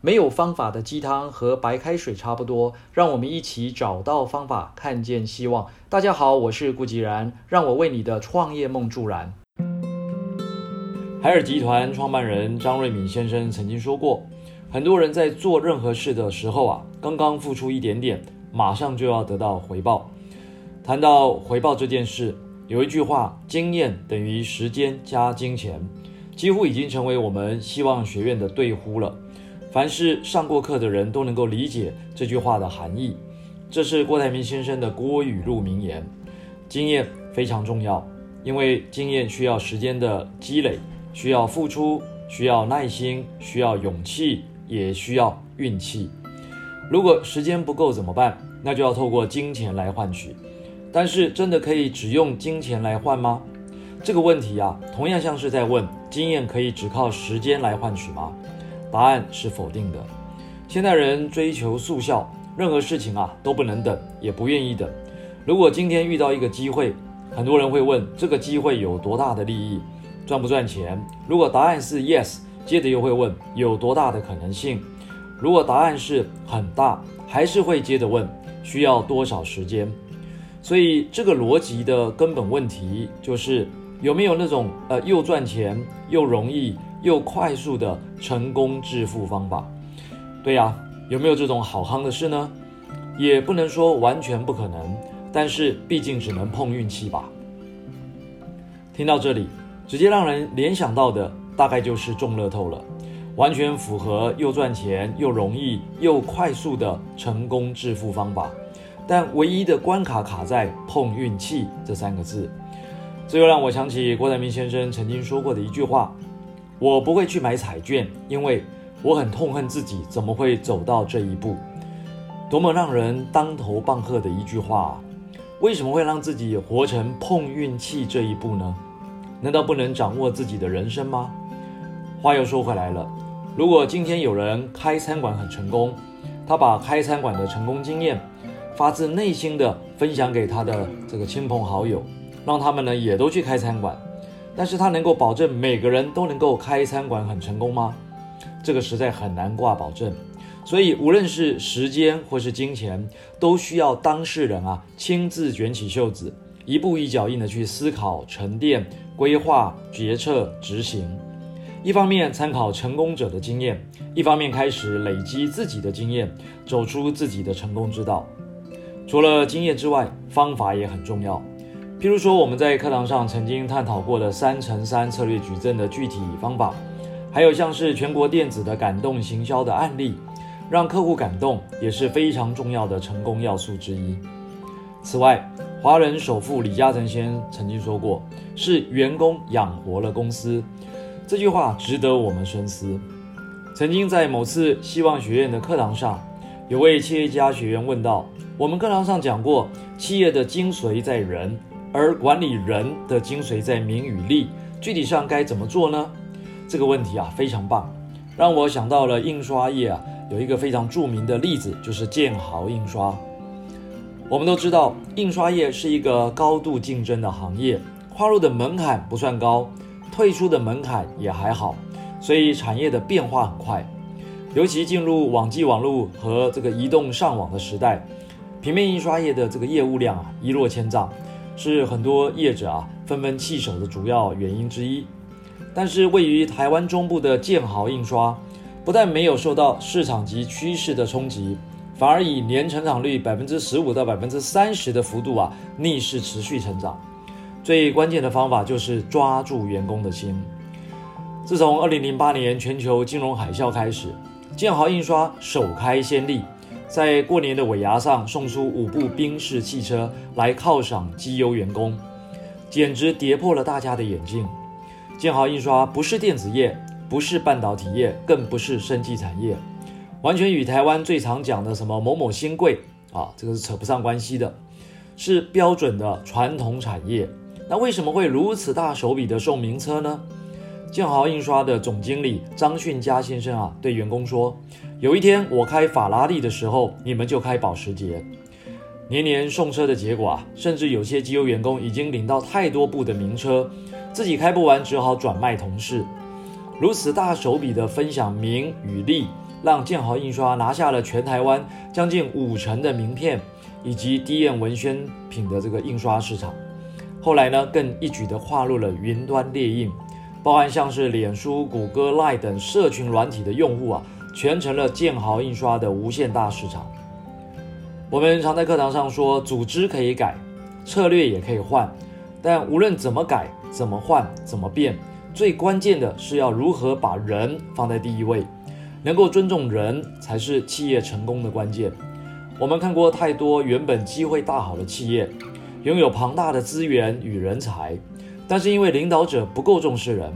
没有方法的鸡汤和白开水差不多，让我们一起找到方法，看见希望。大家好，我是顾吉然，让我为你的创业梦助燃。海尔集团创办人张瑞敏先生曾经说过，很多人在做任何事的时候啊，刚刚付出一点点，马上就要得到回报。谈到回报这件事，有一句话：经验等于时间加金钱，几乎已经成为我们希望学院的对呼了。凡是上过课的人都能够理解这句话的含义。这是郭台铭先生的郭语录名言。经验非常重要，因为经验需要时间的积累，需要付出，需要耐心，需要勇气，也需要运气。如果时间不够怎么办？那就要透过金钱来换取。但是真的可以只用金钱来换吗？这个问题啊，同样像是在问：经验可以只靠时间来换取吗？答案是否定的。现代人追求速效，任何事情啊都不能等，也不愿意等。如果今天遇到一个机会，很多人会问这个机会有多大的利益，赚不赚钱？如果答案是 yes，接着又会问有多大的可能性？如果答案是很大，还是会接着问需要多少时间？所以这个逻辑的根本问题就是有没有那种呃又赚钱又容易。又快速的成功致富方法，对呀，有没有这种好康的事呢？也不能说完全不可能，但是毕竟只能碰运气吧。听到这里，直接让人联想到的大概就是中乐透了，完全符合又赚钱又容易又快速的成功致富方法。但唯一的关卡卡在碰运气这三个字，这又让我想起郭台铭先生曾经说过的一句话。我不会去买彩券，因为我很痛恨自己怎么会走到这一步。多么让人当头棒喝的一句话啊！为什么会让自己活成碰运气这一步呢？难道不能掌握自己的人生吗？话又说回来了，如果今天有人开餐馆很成功，他把开餐馆的成功经验发自内心的分享给他的这个亲朋好友，让他们呢也都去开餐馆。但是他能够保证每个人都能够开餐馆很成功吗？这个实在很难挂保证。所以无论是时间或是金钱，都需要当事人啊亲自卷起袖子，一步一脚印的去思考、沉淀、规划、决策、执行。一方面参考成功者的经验，一方面开始累积自己的经验，走出自己的成功之道。除了经验之外，方法也很重要。譬如说，我们在课堂上曾经探讨过的三乘三策略矩阵的具体方法，还有像是全国电子的感动行销的案例，让客户感动也是非常重要的成功要素之一。此外，华人首富李嘉诚先生曾经说过：“是员工养活了公司。”这句话值得我们深思。曾经在某次希望学院的课堂上，有位企业家学员问道：“我们课堂上讲过，企业的精髓在人。”而管理人的精髓在名与利，具体上该怎么做呢？这个问题啊非常棒，让我想到了印刷业啊有一个非常著名的例子，就是建豪印刷。我们都知道，印刷业是一个高度竞争的行业，跨入的门槛不算高，退出的门槛也还好，所以产业的变化很快。尤其进入网际网络和这个移动上网的时代，平面印刷业的这个业务量啊一落千丈。是很多业者啊纷纷弃守的主要原因之一。但是位于台湾中部的建豪印刷，不但没有受到市场及趋势的冲击，反而以年成长率百分之十五到百分之三十的幅度啊逆势持续成长。最关键的方法就是抓住员工的心。自从二零零八年全球金融海啸开始，建豪印刷首开先例。在过年的尾牙上送出五部宾士汽车来犒赏绩优员工，简直跌破了大家的眼镜。建豪印刷不是电子业，不是半导体业，更不是生技产业，完全与台湾最常讲的什么某某新贵啊，这个是扯不上关系的，是标准的传统产业。那为什么会如此大手笔的送名车呢？建豪印刷的总经理张训佳先生啊，对员工说。有一天我开法拉利的时候，你们就开保时捷。年年送车的结果啊，甚至有些机油员工已经领到太多部的名车，自己开不完，只好转卖同事。如此大手笔的分享名与利，让建豪印刷拿下了全台湾将近五成的名片以及低验文宣品的这个印刷市场。后来呢，更一举的划入了云端列印，包含像是脸书、谷歌、Line 等社群软体的用户啊，全成了建豪印刷的无限大市场。我们常在课堂上说，组织可以改，策略也可以换，但无论怎么改、怎么换、怎么变，最关键的是要如何把人放在第一位，能够尊重人才是企业成功的关键。我们看过太多原本机会大好的企业，拥有庞大的资源与人才，但是因为领导者不够重视人，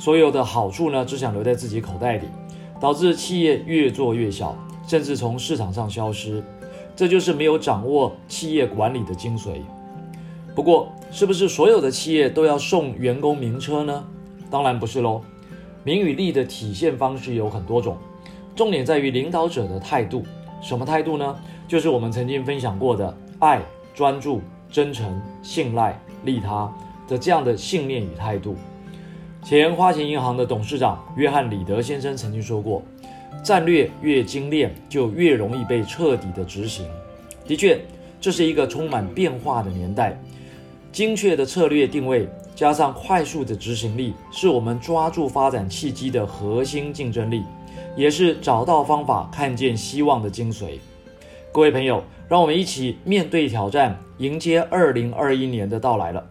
所有的好处呢只想留在自己口袋里，导致企业越做越小，甚至从市场上消失。这就是没有掌握企业管理的精髓。不过，是不是所有的企业都要送员工名车呢？当然不是喽。名与利的体现方式有很多种，重点在于领导者的态度。什么态度呢？就是我们曾经分享过的爱、专注、真诚、信赖、利他的这样的信念与态度。前花旗银行的董事长约翰·里德先生曾经说过。战略越精炼，就越容易被彻底的执行。的确，这是一个充满变化的年代。精确的策略定位加上快速的执行力，是我们抓住发展契机的核心竞争力，也是找到方法、看见希望的精髓。各位朋友，让我们一起面对挑战，迎接二零二一年的到来了。